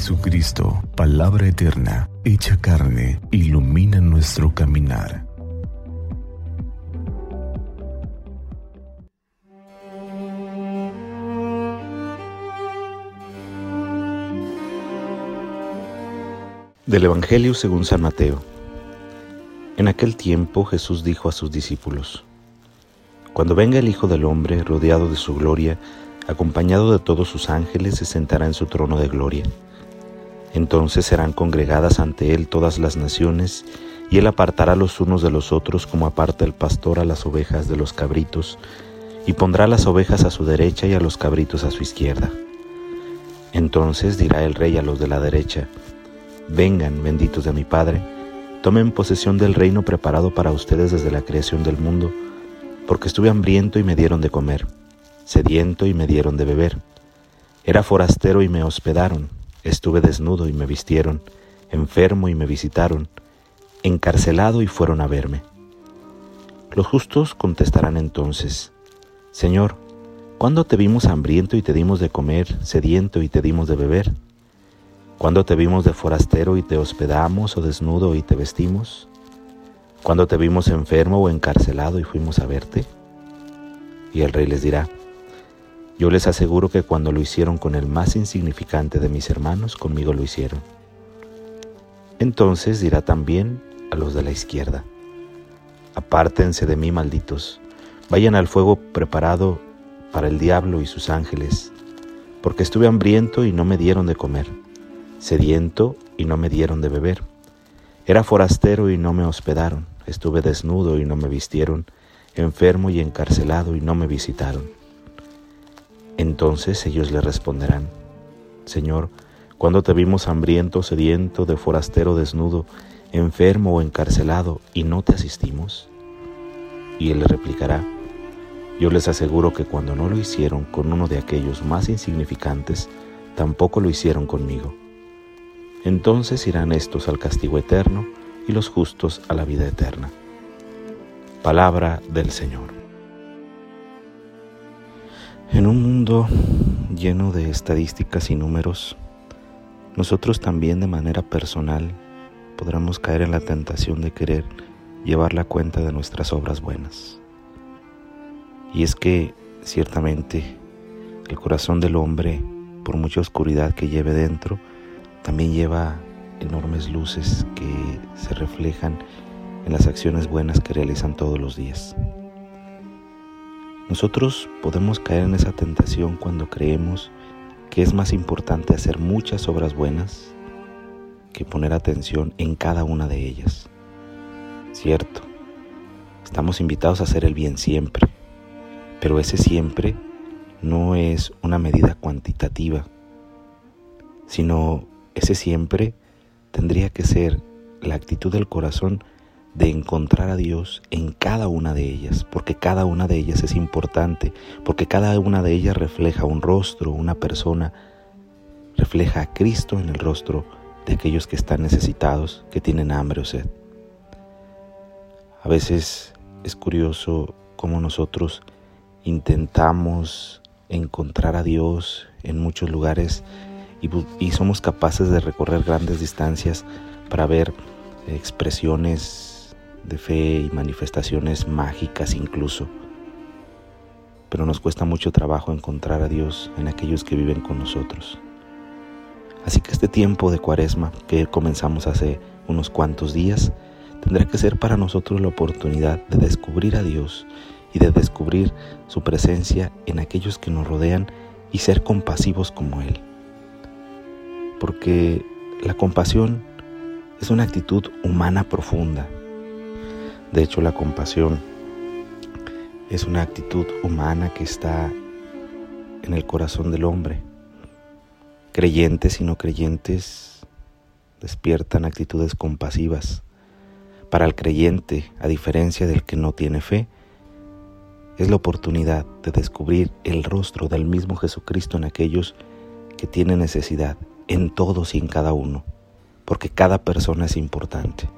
Jesucristo, palabra eterna, hecha carne, ilumina nuestro caminar. Del Evangelio según San Mateo. En aquel tiempo Jesús dijo a sus discípulos, Cuando venga el Hijo del Hombre rodeado de su gloria, acompañado de todos sus ángeles, se sentará en su trono de gloria. Entonces serán congregadas ante él todas las naciones, y él apartará los unos de los otros como aparta el pastor a las ovejas de los cabritos, y pondrá las ovejas a su derecha y a los cabritos a su izquierda. Entonces dirá el rey a los de la derecha, Vengan, benditos de mi Padre, tomen posesión del reino preparado para ustedes desde la creación del mundo, porque estuve hambriento y me dieron de comer, sediento y me dieron de beber. Era forastero y me hospedaron, estuve desnudo y me vistieron, enfermo y me visitaron, encarcelado y fueron a verme. Los justos contestarán entonces, Señor, ¿cuándo te vimos hambriento y te dimos de comer, sediento y te dimos de beber? Cuando te vimos de forastero y te hospedamos o desnudo y te vestimos? Cuando te vimos enfermo o encarcelado y fuimos a verte? Y el rey les dirá, yo les aseguro que cuando lo hicieron con el más insignificante de mis hermanos, conmigo lo hicieron. Entonces dirá también a los de la izquierda, apártense de mí, malditos, vayan al fuego preparado para el diablo y sus ángeles, porque estuve hambriento y no me dieron de comer sediento y no me dieron de beber. Era forastero y no me hospedaron, estuve desnudo y no me vistieron, enfermo y encarcelado y no me visitaron. Entonces ellos le responderán, Señor, cuando te vimos hambriento, sediento, de forastero desnudo, enfermo o encarcelado, y no te asistimos? Y él le replicará, yo les aseguro que cuando no lo hicieron con uno de aquellos más insignificantes, tampoco lo hicieron conmigo. Entonces irán estos al castigo eterno y los justos a la vida eterna. Palabra del Señor. En un mundo lleno de estadísticas y números, nosotros también de manera personal podremos caer en la tentación de querer llevar la cuenta de nuestras obras buenas. Y es que ciertamente el corazón del hombre, por mucha oscuridad que lleve dentro, también lleva enormes luces que se reflejan en las acciones buenas que realizan todos los días. Nosotros podemos caer en esa tentación cuando creemos que es más importante hacer muchas obras buenas que poner atención en cada una de ellas. Cierto, estamos invitados a hacer el bien siempre, pero ese siempre no es una medida cuantitativa, sino ese siempre tendría que ser la actitud del corazón de encontrar a Dios en cada una de ellas, porque cada una de ellas es importante, porque cada una de ellas refleja un rostro, una persona, refleja a Cristo en el rostro de aquellos que están necesitados, que tienen hambre o sed. A veces es curioso cómo nosotros intentamos encontrar a Dios en muchos lugares y, somos capaces de recorrer grandes distancias para ver expresiones de fe y manifestaciones mágicas incluso. Pero nos cuesta mucho trabajo encontrar a Dios en aquellos que viven con nosotros. Así que este tiempo de cuaresma que comenzamos hace unos cuantos días tendrá que ser para nosotros la oportunidad de descubrir a Dios y de descubrir su presencia en aquellos que nos rodean y ser compasivos como Él porque la compasión es una actitud humana profunda. De hecho, la compasión es una actitud humana que está en el corazón del hombre. Creyentes y no creyentes despiertan actitudes compasivas. Para el creyente, a diferencia del que no tiene fe, es la oportunidad de descubrir el rostro del mismo Jesucristo en aquellos que tienen necesidad en todos y en cada uno, porque cada persona es importante.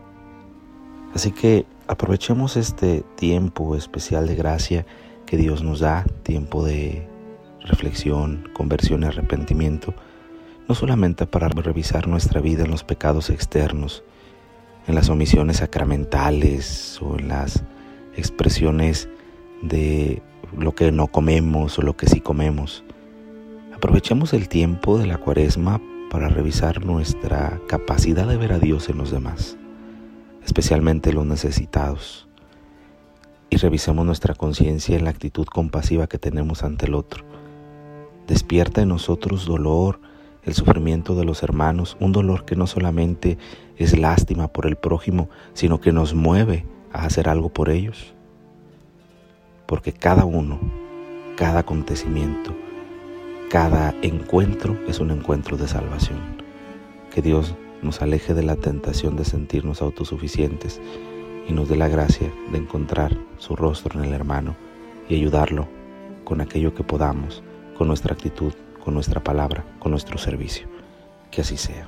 Así que aprovechemos este tiempo especial de gracia que Dios nos da, tiempo de reflexión, conversión y arrepentimiento, no solamente para revisar nuestra vida en los pecados externos, en las omisiones sacramentales o en las expresiones de lo que no comemos o lo que sí comemos. Aprovechemos el tiempo de la cuaresma para revisar nuestra capacidad de ver a Dios en los demás, especialmente los necesitados. Y revisemos nuestra conciencia en la actitud compasiva que tenemos ante el otro. Despierta en nosotros dolor, el sufrimiento de los hermanos, un dolor que no solamente es lástima por el prójimo, sino que nos mueve a hacer algo por ellos. Porque cada uno, cada acontecimiento, cada encuentro es un encuentro de salvación. Que Dios nos aleje de la tentación de sentirnos autosuficientes y nos dé la gracia de encontrar su rostro en el hermano y ayudarlo con aquello que podamos, con nuestra actitud, con nuestra palabra, con nuestro servicio. Que así sea.